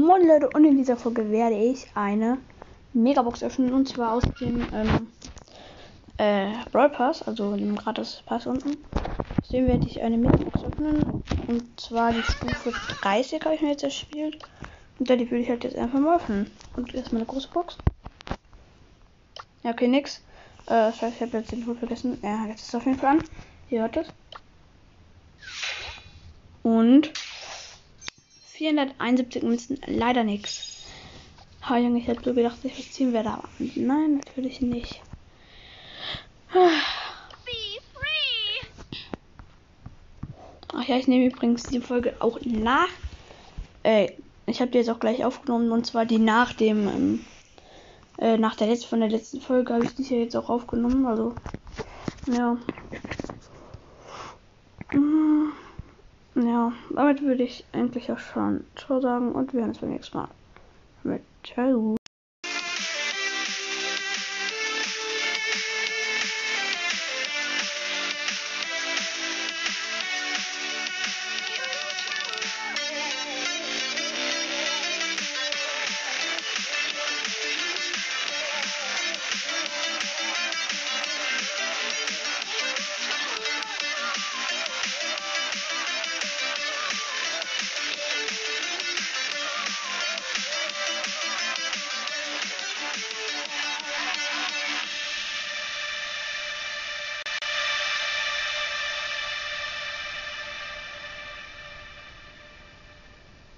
Moin Leute, und in dieser Folge werde ich eine Megabox öffnen und zwar aus dem ähm, äh, Brawl Pass, also dem gratis Pass unten. Aus dem werde ich eine Megabox öffnen und zwar die Stufe 30 habe ich mir jetzt erspielt und da die würde ich halt jetzt einfach mal öffnen. Und erstmal eine große Box. Ja, okay, nix. Äh, ich habe jetzt den Ton vergessen. Ja, jetzt ist es auf jeden Fall an. Hier hört es. Und 471 Münzen, leider nichts. Ha, Junge, ich hätte so gedacht, ich was ziehen werde, aber nein, natürlich nicht. Ach ja, ich nehme übrigens die Folge auch nach. Äh, ich habe die jetzt auch gleich aufgenommen und zwar die nach dem, ähm, äh, nach der letzten, von der letzten Folge habe ich die hier jetzt auch aufgenommen, also, ja. Mm. Ja, damit würde ich eigentlich auch schon Ciao sagen und wir hören uns beim nächsten Mal. Mit Ciao.